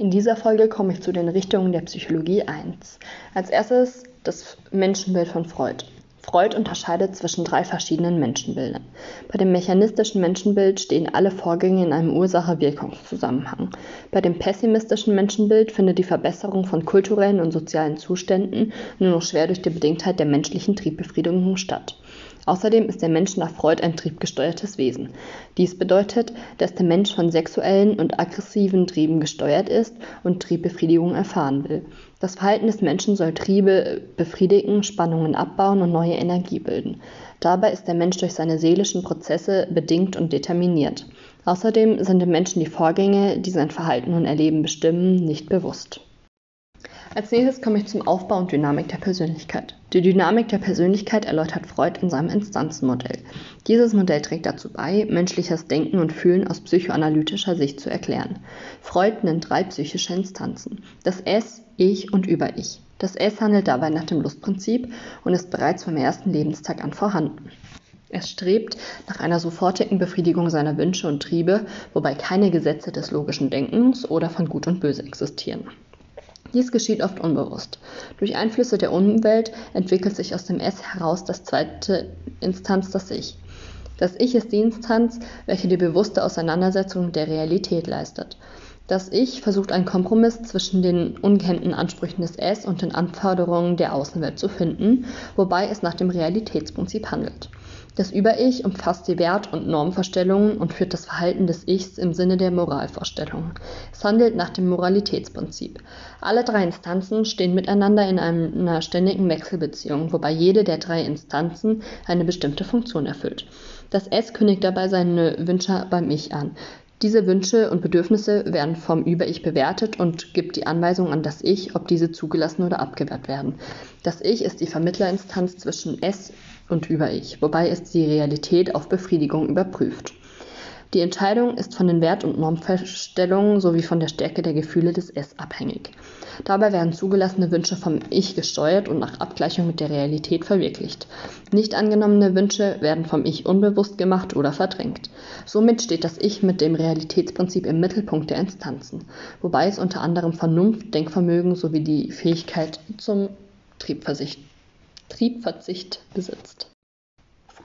In dieser Folge komme ich zu den Richtungen der Psychologie 1. Als erstes das Menschenbild von Freud. Freud unterscheidet zwischen drei verschiedenen Menschenbildern. Bei dem mechanistischen Menschenbild stehen alle Vorgänge in einem Ursache-Wirkungszusammenhang. Bei dem pessimistischen Menschenbild findet die Verbesserung von kulturellen und sozialen Zuständen nur noch schwer durch die Bedingtheit der menschlichen Triebbefriedigung statt. Außerdem ist der Mensch nach Freud ein triebgesteuertes Wesen. Dies bedeutet, dass der Mensch von sexuellen und aggressiven Trieben gesteuert ist und Triebbefriedigung erfahren will. Das Verhalten des Menschen soll Triebe befriedigen, Spannungen abbauen und neue Energie bilden. Dabei ist der Mensch durch seine seelischen Prozesse bedingt und determiniert. Außerdem sind dem Menschen die Vorgänge, die sein Verhalten und Erleben bestimmen, nicht bewusst. Als nächstes komme ich zum Aufbau und Dynamik der Persönlichkeit. Die Dynamik der Persönlichkeit erläutert Freud in seinem Instanzenmodell. Dieses Modell trägt dazu bei, menschliches Denken und Fühlen aus psychoanalytischer Sicht zu erklären. Freud nennt drei psychische Instanzen. Das Es, Ich und Über-Ich. Das Es handelt dabei nach dem Lustprinzip und ist bereits vom ersten Lebenstag an vorhanden. Es strebt nach einer sofortigen Befriedigung seiner Wünsche und Triebe, wobei keine Gesetze des logischen Denkens oder von Gut und Böse existieren. Dies geschieht oft unbewusst. Durch Einflüsse der Umwelt entwickelt sich aus dem S heraus das zweite Instanz, das Ich. Das Ich ist die Instanz, welche die bewusste Auseinandersetzung mit der Realität leistet. Das Ich versucht einen Kompromiss zwischen den ungehemmten Ansprüchen des Es und den Anforderungen der Außenwelt zu finden, wobei es nach dem Realitätsprinzip handelt. Das Über-Ich umfasst die Wert- und Normvorstellungen und führt das Verhalten des Ichs im Sinne der Moralvorstellungen. Es handelt nach dem Moralitätsprinzip. Alle drei Instanzen stehen miteinander in einer ständigen Wechselbeziehung, wobei jede der drei Instanzen eine bestimmte Funktion erfüllt. Das S kündigt dabei seine Wünsche beim Ich an. Diese Wünsche und Bedürfnisse werden vom Über-Ich bewertet und gibt die Anweisung an das Ich, ob diese zugelassen oder abgewehrt werden. Das Ich ist die Vermittlerinstanz zwischen S und Über-Ich, wobei es die Realität auf Befriedigung überprüft. Die Entscheidung ist von den Wert- und Normvorstellungen sowie von der Stärke der Gefühle des S abhängig. Dabei werden zugelassene Wünsche vom Ich gesteuert und nach Abgleichung mit der Realität verwirklicht. Nicht angenommene Wünsche werden vom Ich unbewusst gemacht oder verdrängt. Somit steht das Ich mit dem Realitätsprinzip im Mittelpunkt der Instanzen, wobei es unter anderem Vernunft, Denkvermögen sowie die Fähigkeit zum Triebverzicht Triebverzicht besitzt.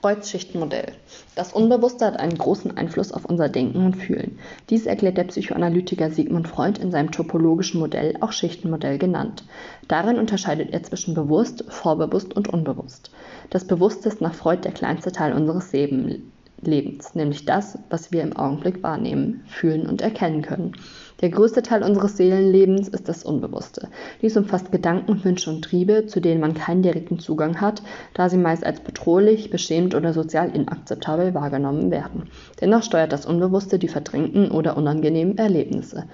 Freuds Schichtenmodell. Das Unbewusste hat einen großen Einfluss auf unser Denken und Fühlen. Dies erklärt der Psychoanalytiker Sigmund Freud in seinem topologischen Modell, auch Schichtenmodell genannt. Darin unterscheidet er zwischen bewusst, vorbewusst und unbewusst. Das Bewusste ist nach Freud der kleinste Teil unseres Lebens, nämlich das, was wir im Augenblick wahrnehmen, fühlen und erkennen können. Der größte Teil unseres Seelenlebens ist das Unbewusste. Dies umfasst Gedanken, Wünsche und Triebe, zu denen man keinen direkten Zugang hat, da sie meist als bedrohlich, beschämt oder sozial inakzeptabel wahrgenommen werden. Dennoch steuert das Unbewusste die verdrängten oder unangenehmen Erlebnisse.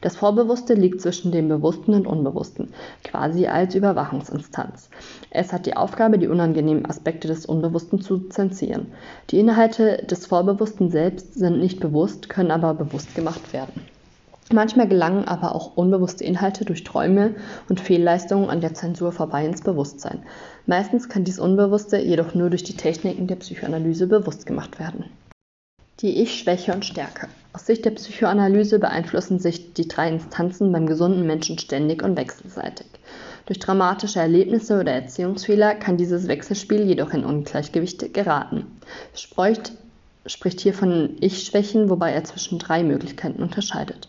Das Vorbewusste liegt zwischen dem Bewussten und Unbewussten, quasi als Überwachungsinstanz. Es hat die Aufgabe, die unangenehmen Aspekte des Unbewussten zu zensieren. Die Inhalte des Vorbewussten selbst sind nicht bewusst, können aber bewusst gemacht werden. Manchmal gelangen aber auch unbewusste Inhalte durch Träume und Fehlleistungen an der Zensur vorbei ins Bewusstsein. Meistens kann dies Unbewusste jedoch nur durch die Techniken der Psychoanalyse bewusst gemacht werden. Die Ich-Schwäche und Stärke. Aus Sicht der Psychoanalyse beeinflussen sich die drei Instanzen beim gesunden Menschen ständig und wechselseitig. Durch dramatische Erlebnisse oder Erziehungsfehler kann dieses Wechselspiel jedoch in Ungleichgewicht geraten. Freud spricht hier von Ich-Schwächen, wobei er zwischen drei Möglichkeiten unterscheidet.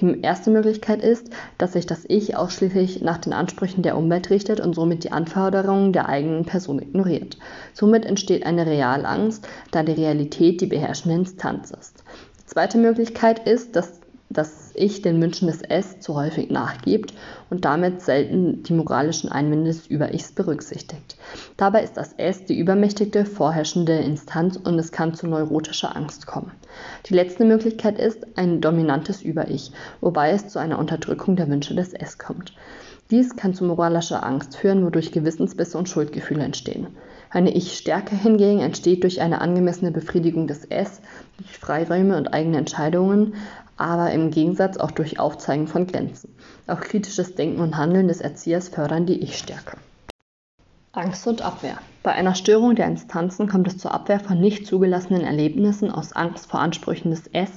Die erste Möglichkeit ist, dass sich das Ich ausschließlich nach den Ansprüchen der Umwelt richtet und somit die Anforderungen der eigenen Person ignoriert. Somit entsteht eine Realangst, da die Realität die beherrschende Instanz ist. Die zweite Möglichkeit ist, dass das Ich den Wünschen des Es zu häufig nachgibt und damit selten die moralischen Einwände des Über-Ichs berücksichtigt. Dabei ist das Es die übermächtigte, vorherrschende Instanz und es kann zu neurotischer Angst kommen. Die letzte Möglichkeit ist ein dominantes Über-Ich, wobei es zu einer Unterdrückung der Wünsche des Es kommt. Dies kann zu moralischer Angst führen, wodurch Gewissensbisse und Schuldgefühle entstehen. Eine Ich-Stärke hingegen entsteht durch eine angemessene Befriedigung des Es, durch Freiräume und eigene Entscheidungen, aber im Gegensatz auch durch Aufzeigen von Grenzen. Auch kritisches Denken und Handeln des Erziehers fördern die Ich-Stärke. Angst und Abwehr. Bei einer Störung der Instanzen kommt es zur Abwehr von nicht zugelassenen Erlebnissen aus Angst vor Ansprüchen des Es,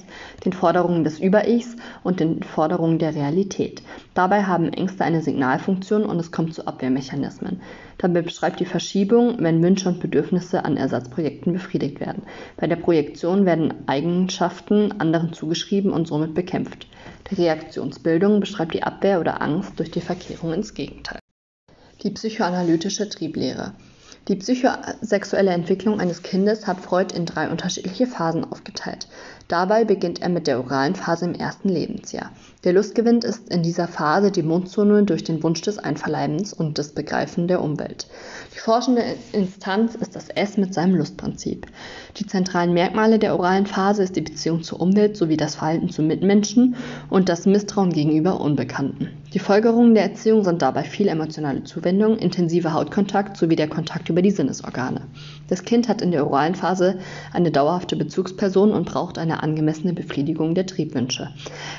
den Forderungen des Über-Ichs und den Forderungen der Realität. Dabei haben Ängste eine Signalfunktion und es kommt zu Abwehrmechanismen. Dabei beschreibt die Verschiebung, wenn Wünsche und Bedürfnisse an Ersatzprojekten befriedigt werden. Bei der Projektion werden Eigenschaften anderen zugeschrieben und somit bekämpft. Die Reaktionsbildung beschreibt die Abwehr oder Angst durch die Verkehrung ins Gegenteil. Die psychoanalytische Trieblehre. Die psychosexuelle Entwicklung eines Kindes hat Freud in drei unterschiedliche Phasen aufgeteilt. Dabei beginnt er mit der oralen Phase im ersten Lebensjahr. Der Lustgewinn ist in dieser Phase die Mundzone durch den Wunsch des Einverleibens und des Begreifen der Umwelt. Die forschende Instanz ist das S mit seinem Lustprinzip. Die zentralen Merkmale der oralen Phase ist die Beziehung zur Umwelt sowie das Verhalten zu Mitmenschen und das Misstrauen gegenüber Unbekannten. Die Folgerungen der Erziehung sind dabei viel emotionale Zuwendung, intensiver Hautkontakt sowie der Kontakt über die Sinnesorgane. Das Kind hat in der oralen Phase eine dauerhafte Bezugsperson und braucht eine angemessene Befriedigung der Triebwünsche.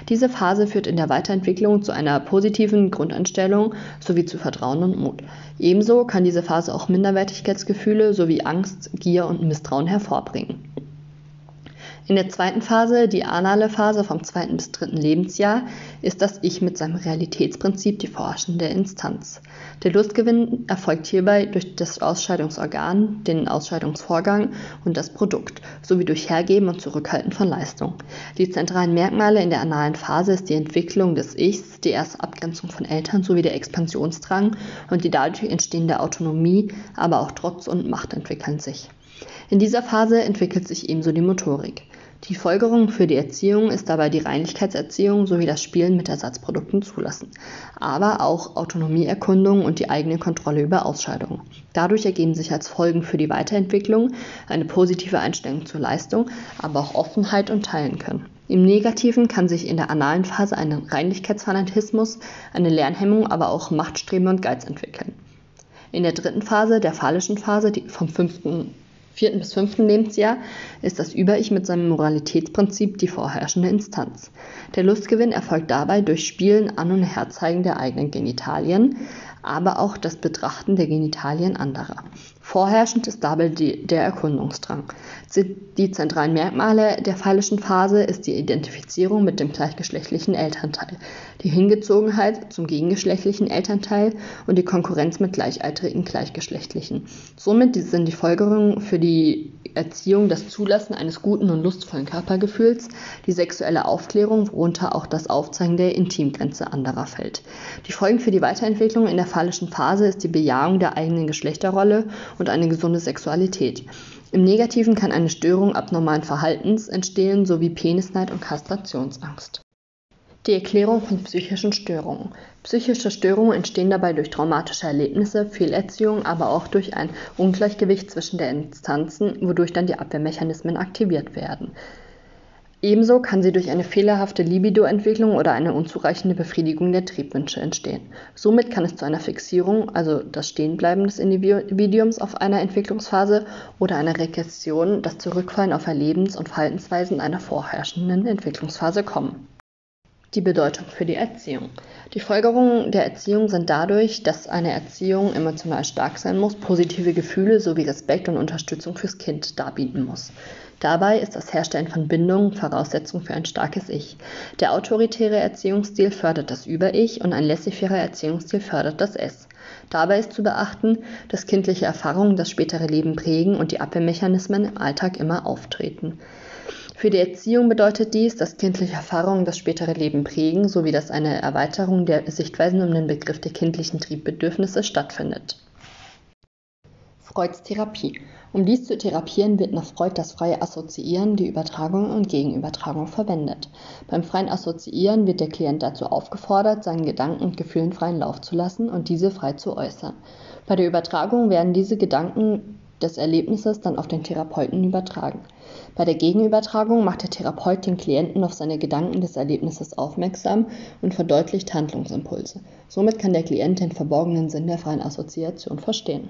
Diese Phase führt in der Weiterentwicklung zu einer positiven Grundeinstellung sowie zu Vertrauen und Mut. Ebenso kann diese Phase auch Minderwertigkeitsgefühle sowie Angst, Gier und Misstrauen hervorbringen. In der zweiten Phase, die anale Phase vom zweiten bis dritten Lebensjahr, ist das Ich mit seinem Realitätsprinzip die forschende Instanz. Der Lustgewinn erfolgt hierbei durch das Ausscheidungsorgan, den Ausscheidungsvorgang und das Produkt, sowie durch Hergeben und Zurückhalten von Leistung. Die zentralen Merkmale in der analen Phase ist die Entwicklung des Ichs, die erste Abgrenzung von Eltern sowie der Expansionsdrang und die dadurch entstehende Autonomie, aber auch Trotz und Macht entwickeln sich. In dieser Phase entwickelt sich ebenso die Motorik. Die Folgerung für die Erziehung ist dabei die Reinlichkeitserziehung sowie das Spielen mit Ersatzprodukten zulassen, aber auch Autonomieerkundung und die eigene Kontrolle über Ausscheidungen. Dadurch ergeben sich als Folgen für die Weiterentwicklung eine positive Einstellung zur Leistung, aber auch Offenheit und Teilen können. Im Negativen kann sich in der analen Phase ein Reinlichkeitsfanatismus, eine Lernhemmung, aber auch Machtstreben und Geiz entwickeln. In der dritten Phase, der phallischen Phase, die vom fünften vierten bis fünften Lebensjahr ist das Über-Ich mit seinem Moralitätsprinzip die vorherrschende Instanz. Der Lustgewinn erfolgt dabei durch Spielen an und Herzeigen der eigenen Genitalien, aber auch das Betrachten der Genitalien anderer. Vorherrschend ist dabei die, der Erkundungsdrang. Die zentralen Merkmale der phallischen Phase ist die Identifizierung mit dem gleichgeschlechtlichen Elternteil, die Hingezogenheit zum gegengeschlechtlichen Elternteil und die Konkurrenz mit gleichaltrigen Gleichgeschlechtlichen. Somit sind die Folgerungen für die Erziehung das Zulassen eines guten und lustvollen Körpergefühls, die sexuelle Aufklärung, worunter auch das Aufzeigen der Intimgrenze anderer fällt. Die Folgen für die Weiterentwicklung in der phallischen Phase ist die Bejahung der eigenen Geschlechterrolle und eine gesunde Sexualität. Im Negativen kann eine Störung abnormalen Verhaltens entstehen sowie Penisneid und Kastrationsangst. Die Erklärung von psychischen Störungen. Psychische Störungen entstehen dabei durch traumatische Erlebnisse, Fehlerziehung, aber auch durch ein Ungleichgewicht zwischen den Instanzen, wodurch dann die Abwehrmechanismen aktiviert werden. Ebenso kann sie durch eine fehlerhafte Libidoentwicklung oder eine unzureichende Befriedigung der Triebwünsche entstehen. Somit kann es zu einer Fixierung, also das Stehenbleiben des Individuums auf einer Entwicklungsphase oder einer Regression, das Zurückfallen auf Erlebens- und Verhaltensweisen einer vorherrschenden Entwicklungsphase kommen. Die Bedeutung für die Erziehung. Die Folgerungen der Erziehung sind dadurch, dass eine Erziehung emotional stark sein muss, positive Gefühle sowie Respekt und Unterstützung fürs Kind darbieten muss. Dabei ist das Herstellen von Bindungen Voraussetzung für ein starkes Ich. Der autoritäre Erziehungsstil fördert das Über-Ich und ein laissez-faire Erziehungsstil fördert das Es. Dabei ist zu beachten, dass kindliche Erfahrungen das spätere Leben prägen und die Abwehrmechanismen im Alltag immer auftreten. Für die Erziehung bedeutet dies, dass kindliche Erfahrungen das spätere Leben prägen, sowie dass eine Erweiterung der Sichtweisen um den Begriff der kindlichen Triebbedürfnisse stattfindet. Freuds Therapie. Um dies zu therapieren, wird nach Freud das freie Assoziieren, die Übertragung und Gegenübertragung verwendet. Beim freien Assoziieren wird der Klient dazu aufgefordert, seinen Gedanken und Gefühlen freien Lauf zu lassen und diese frei zu äußern. Bei der Übertragung werden diese Gedanken des Erlebnisses dann auf den Therapeuten übertragen. Bei der Gegenübertragung macht der Therapeut den Klienten auf seine Gedanken des Erlebnisses aufmerksam und verdeutlicht Handlungsimpulse. Somit kann der Klient den verborgenen Sinn der freien Assoziation verstehen